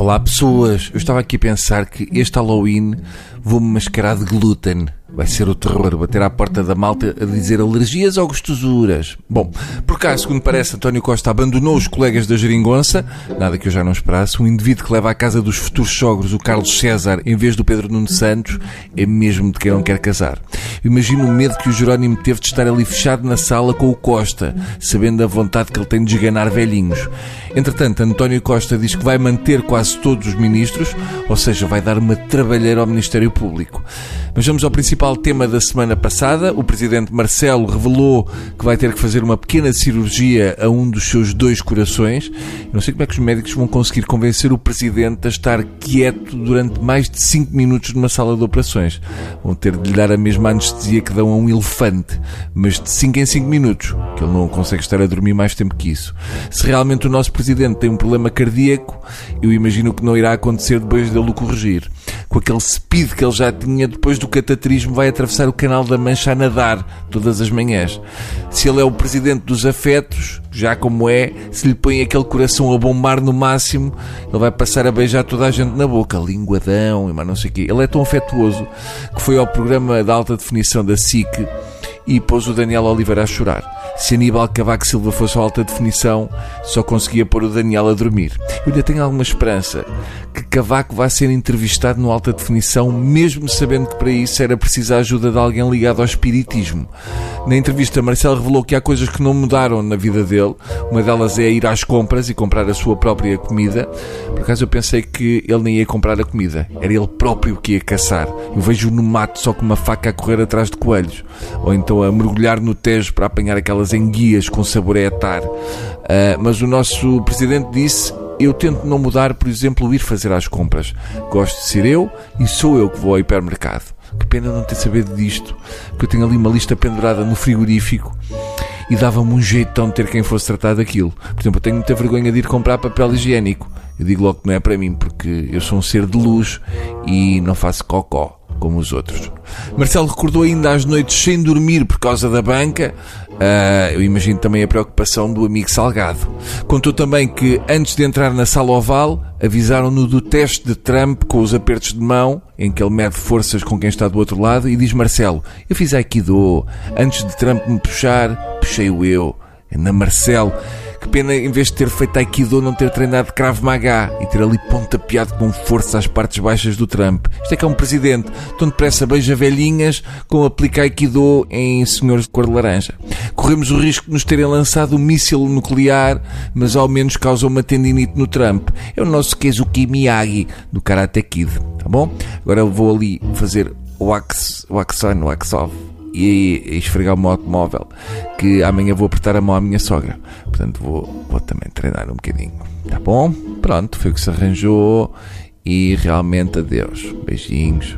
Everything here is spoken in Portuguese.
Olá pessoas, eu estava aqui a pensar que este Halloween vou-me mascarar de glúten. Vai ser o terror bater à porta da malta a dizer alergias ou gostosuras. Bom, por cá, segundo parece, António Costa abandonou os colegas da geringonça, nada que eu já não esperasse. Um indivíduo que leva à casa dos futuros sogros o Carlos César em vez do Pedro Nuno Santos é mesmo de quem não quer casar. Imagino o medo que o Jerónimo teve de estar ali fechado na sala com o Costa, sabendo a vontade que ele tem de esganar velhinhos. Entretanto, António Costa diz que vai manter quase todos os ministros, ou seja, vai dar uma trabalheira ao Ministério Público. Mas vamos ao principal tema da semana passada. O presidente Marcelo revelou que vai ter que fazer uma pequena cirurgia a um dos seus dois corações. Eu não sei como é que os médicos vão conseguir convencer o presidente a estar quieto durante mais de 5 minutos numa sala de operações. Vão ter de lhe dar a mesma anestesia que dão a um elefante, mas de 5 em 5 minutos, que ele não consegue estar a dormir mais tempo que isso. Se realmente o nosso presidente tem um problema cardíaco, eu imagino que não irá acontecer depois dele o corrigir com aquele speed que ele já tinha depois do cataterismo, vai atravessar o canal da Mancha a nadar todas as manhãs. Se ele é o presidente dos afetos, já como é, se lhe põe aquele coração a bombar no máximo, ele vai passar a beijar toda a gente na boca, linguadão e mais não sei o quê. Ele é tão afetuoso que foi ao programa da alta definição da SIC e pôs o Daniel Oliveira a chorar. Se Aníbal Cavaco Silva fosse a alta definição, só conseguia pôr o Daniel a dormir. Eu ainda tenho alguma esperança que Cavaco vai ser entrevistado no alta definição, mesmo sabendo que para isso era preciso a ajuda de alguém ligado ao espiritismo. Na entrevista, Marcelo revelou que há coisas que não mudaram na vida dele. Uma delas é ir às compras e comprar a sua própria comida. Por acaso eu pensei que ele nem ia comprar a comida, era ele próprio que ia caçar. Eu vejo no mato só com uma faca a correr atrás de coelhos, ou então a mergulhar no tejo para apanhar aquelas enguias com sabor a etar. Uh, mas o nosso presidente disse eu tento não mudar, por exemplo, ir fazer às compras. Gosto de ser eu e sou eu que vou ao hipermercado. Que pena não ter sabido disto, porque eu tenho ali uma lista pendurada no frigorífico e dava-me um jeitão de ter quem fosse tratar daquilo. Por exemplo, eu tenho muita vergonha de ir comprar papel higiênico. Eu digo logo que não é para mim, porque eu sou um ser de luz e não faço cocó como os outros. Marcelo recordou ainda as noites sem dormir por causa da banca. Uh, eu imagino também a preocupação do amigo Salgado. Contou também que antes de entrar na sala oval, avisaram-no do teste de Trump com os apertos de mão, em que ele mede forças com quem está do outro lado, e diz Marcelo: Eu fiz Aikido. Antes de Trump me puxar, puxei-o eu. Na Marcelo que pena, em vez de ter feito Aikido, não ter treinado Krav Maga e ter ali pontapeado com força às partes baixas do Trump. Isto é que é um presidente. Tão depressa beija velhinhas com aplica Aikido em senhores de cor de laranja. Corremos o risco de nos terem lançado um míssil nuclear, mas ao menos causa uma tendinite no Trump. É o nosso Keisuke Miyagi do Karate Kid. Tá bom? Agora eu vou ali fazer wax, wax on, wax off e, esfregar o meu automóvel, que amanhã vou apertar a mão à minha sogra. Portanto, vou, vou também treinar um bocadinho. Tá bom? Pronto, foi o que se arranjou e realmente adeus. Beijinhos.